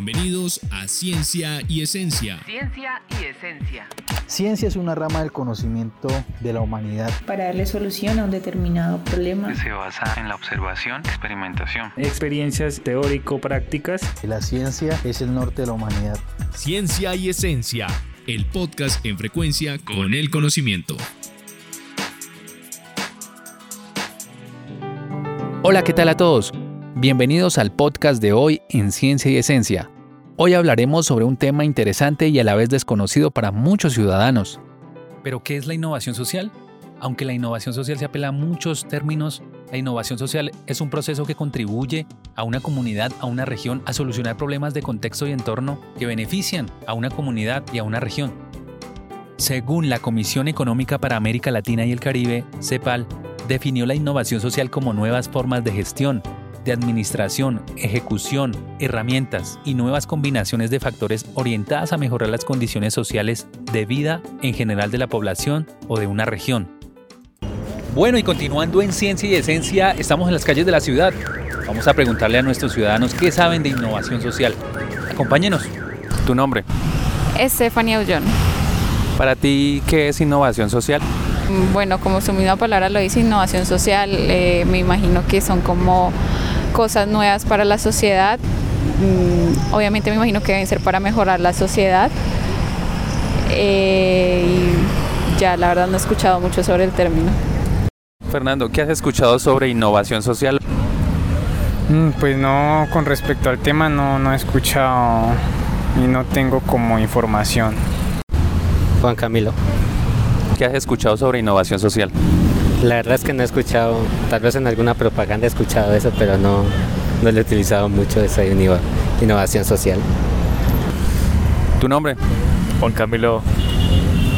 Bienvenidos a Ciencia y Esencia. Ciencia y Esencia. Ciencia es una rama del conocimiento de la humanidad. Para darle solución a un determinado problema. Se basa en la observación, experimentación. Experiencias teórico-prácticas. La ciencia es el norte de la humanidad. Ciencia y Esencia, el podcast en frecuencia con el conocimiento. Hola, ¿qué tal a todos? Bienvenidos al podcast de hoy en Ciencia y Esencia. Hoy hablaremos sobre un tema interesante y a la vez desconocido para muchos ciudadanos. ¿Pero qué es la innovación social? Aunque la innovación social se apela a muchos términos, la innovación social es un proceso que contribuye a una comunidad, a una región, a solucionar problemas de contexto y entorno que benefician a una comunidad y a una región. Según la Comisión Económica para América Latina y el Caribe, CEPAL, definió la innovación social como nuevas formas de gestión, de administración, ejecución, herramientas y nuevas combinaciones de factores orientadas a mejorar las condiciones sociales de vida en general de la población o de una región. Bueno, y continuando en ciencia y esencia, estamos en las calles de la ciudad. Vamos a preguntarle a nuestros ciudadanos qué saben de innovación social. Acompáñenos. Tu nombre. Estefania Ullón. Para ti, ¿qué es innovación social? Bueno, como su misma palabra lo dice, innovación social, eh, me imagino que son como cosas nuevas para la sociedad. Mm, obviamente me imagino que deben ser para mejorar la sociedad. Eh, y ya, la verdad no he escuchado mucho sobre el término. Fernando, ¿qué has escuchado sobre innovación social? Mm, pues no, con respecto al tema no, no he escuchado y no tengo como información. Juan Camilo. ¿Qué has escuchado sobre innovación social? La verdad es que no he escuchado, tal vez en alguna propaganda he escuchado eso, pero no, no lo he utilizado mucho esa innovación social. ¿Tu nombre? Juan Camilo.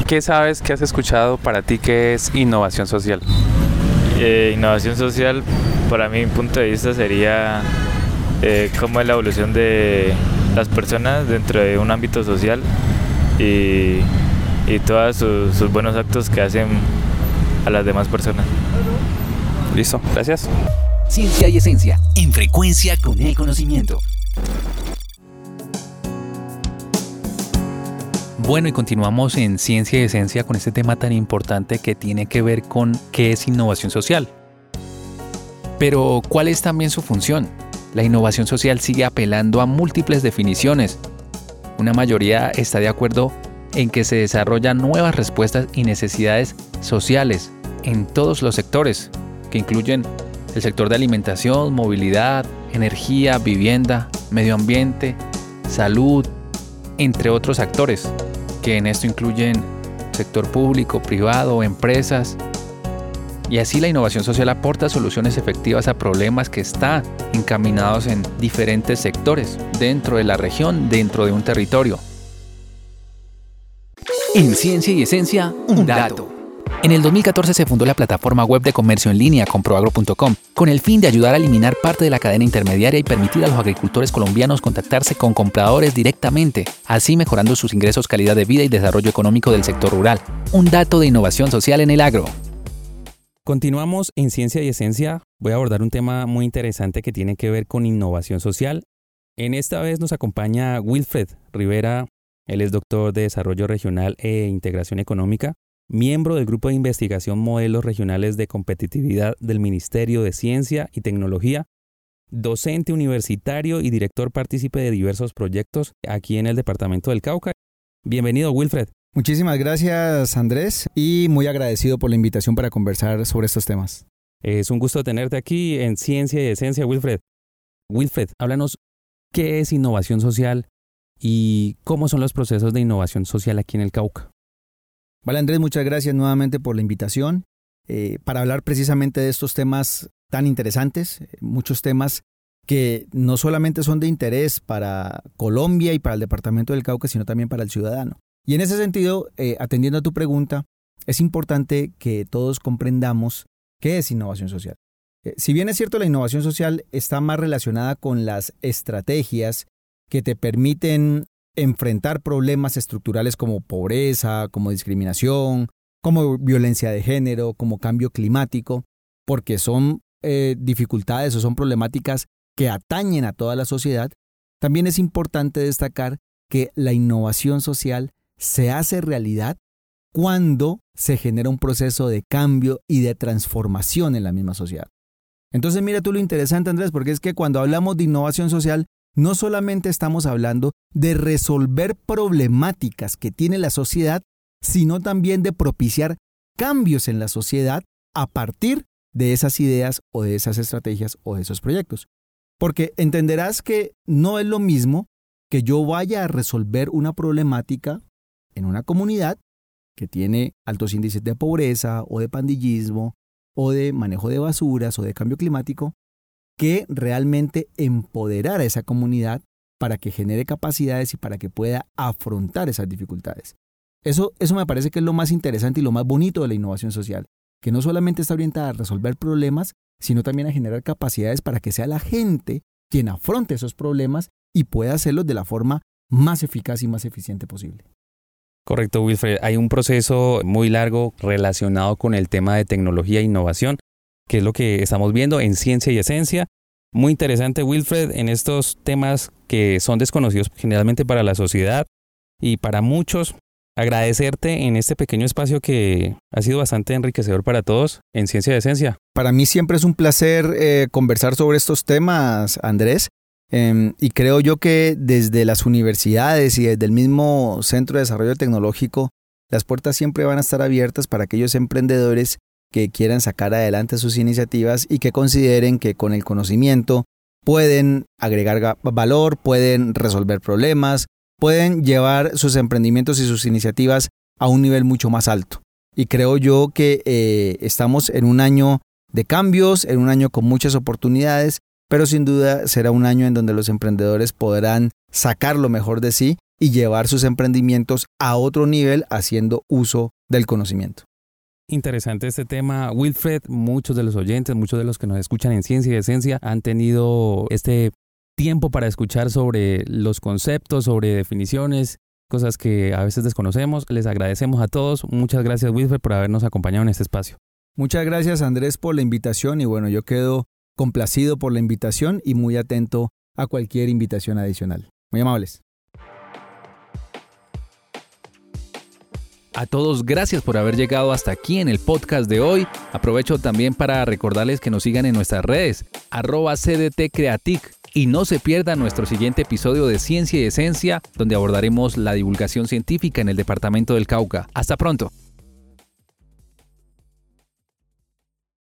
¿Qué sabes, qué has escuchado para ti que es innovación social? Eh, innovación social, para mi punto de vista, sería eh, cómo es la evolución de las personas dentro de un ámbito social y y todos sus, buenos actos que hacen a las demás personas. Listo, gracias. Ciencia y esencia, en frecuencia con el conocimiento. Bueno, y continuamos en Ciencia y Esencia con este tema tan importante que tiene que ver con qué es innovación social. Pero, ¿cuál es también su función? La innovación social sigue apelando a múltiples definiciones. Una mayoría está de acuerdo en que se desarrollan nuevas respuestas y necesidades sociales en todos los sectores, que incluyen el sector de alimentación, movilidad, energía, vivienda, medio ambiente, salud, entre otros actores, que en esto incluyen sector público, privado, empresas. Y así la innovación social aporta soluciones efectivas a problemas que están encaminados en diferentes sectores, dentro de la región, dentro de un territorio. En Ciencia y Esencia, un dato. En el 2014 se fundó la plataforma web de comercio en línea comproagro.com con el fin de ayudar a eliminar parte de la cadena intermediaria y permitir a los agricultores colombianos contactarse con compradores directamente, así mejorando sus ingresos, calidad de vida y desarrollo económico del sector rural. Un dato de innovación social en el agro. Continuamos en Ciencia y Esencia. Voy a abordar un tema muy interesante que tiene que ver con innovación social. En esta vez nos acompaña Wilfred Rivera él es doctor de Desarrollo Regional e Integración Económica, miembro del Grupo de Investigación Modelos Regionales de Competitividad del Ministerio de Ciencia y Tecnología, docente universitario y director partícipe de diversos proyectos aquí en el Departamento del Cauca. Bienvenido, Wilfred. Muchísimas gracias, Andrés, y muy agradecido por la invitación para conversar sobre estos temas. Es un gusto tenerte aquí en Ciencia y Esencia, Wilfred. Wilfred, háblanos, ¿qué es innovación social y cómo son los procesos de innovación social aquí en el Cauca. Vale, Andrés, muchas gracias nuevamente por la invitación eh, para hablar precisamente de estos temas tan interesantes, eh, muchos temas que no solamente son de interés para Colombia y para el Departamento del Cauca, sino también para el ciudadano. Y en ese sentido, eh, atendiendo a tu pregunta, es importante que todos comprendamos qué es innovación social. si bien es cierto, la innovación social está más relacionada con las estrategias que te permiten enfrentar problemas estructurales como pobreza, como discriminación, como violencia de género, como cambio climático, porque son eh, dificultades o son problemáticas que atañen a toda la sociedad, también es importante destacar que la innovación social se hace realidad cuando se genera un proceso de cambio y de transformación en la misma sociedad. Entonces mira tú lo interesante Andrés, porque es que cuando hablamos de innovación social, no solamente estamos hablando de resolver problemáticas que tiene la sociedad, sino también de propiciar cambios en la sociedad a partir de esas ideas o de esas estrategias o de esos proyectos. Porque entenderás que no es lo mismo que yo vaya a resolver una problemática en una comunidad que tiene altos índices de pobreza o de pandillismo o de manejo de basuras o de cambio climático, que realmente empoderar a esa comunidad para que genere capacidades y para que pueda afrontar esas dificultades. Eso, eso me parece que es lo más interesante y lo más bonito de la innovación social, que no solamente está orientada a resolver problemas, sino también a generar capacidades para que sea la gente quien afronte esos problemas y pueda hacerlos de la forma más eficaz y más eficiente posible. Correcto, Wilfred. Hay un proceso muy largo relacionado con el tema de tecnología e innovación, que es lo que estamos viendo en Ciencia y Esencia. Muy interesante, Wilfred, en estos temas que son desconocidos generalmente para la sociedad y para muchos. Agradecerte en este pequeño espacio que ha sido bastante enriquecedor para todos en Ciencia y Esencia. Para mí siempre es un placer eh, conversar sobre estos temas, Andrés. Em, y creo yo que desde las universidades y desde el mismo Centro de Desarrollo Tecnológico, las puertas siempre van a estar abiertas para aquellos emprendedores que quieran sacar adelante sus iniciativas y que consideren que con el conocimiento pueden agregar valor, pueden resolver problemas, pueden llevar sus emprendimientos y sus iniciativas a un nivel mucho más alto. Y creo yo que eh, estamos en un año de cambios, en un año con muchas oportunidades pero sin duda será un año en donde los emprendedores podrán sacar lo mejor de sí y llevar sus emprendimientos a otro nivel haciendo uso del conocimiento. Interesante este tema, Wilfred. Muchos de los oyentes, muchos de los que nos escuchan en Ciencia y Esencia han tenido este tiempo para escuchar sobre los conceptos, sobre definiciones, cosas que a veces desconocemos. Les agradecemos a todos. Muchas gracias, Wilfred, por habernos acompañado en este espacio. Muchas gracias, Andrés, por la invitación y bueno, yo quedo complacido por la invitación y muy atento a cualquier invitación adicional. Muy amables. A todos, gracias por haber llegado hasta aquí en el podcast de hoy. Aprovecho también para recordarles que nos sigan en nuestras redes, arroba CDT y no se pierda nuestro siguiente episodio de Ciencia y Esencia, donde abordaremos la divulgación científica en el departamento del Cauca. Hasta pronto.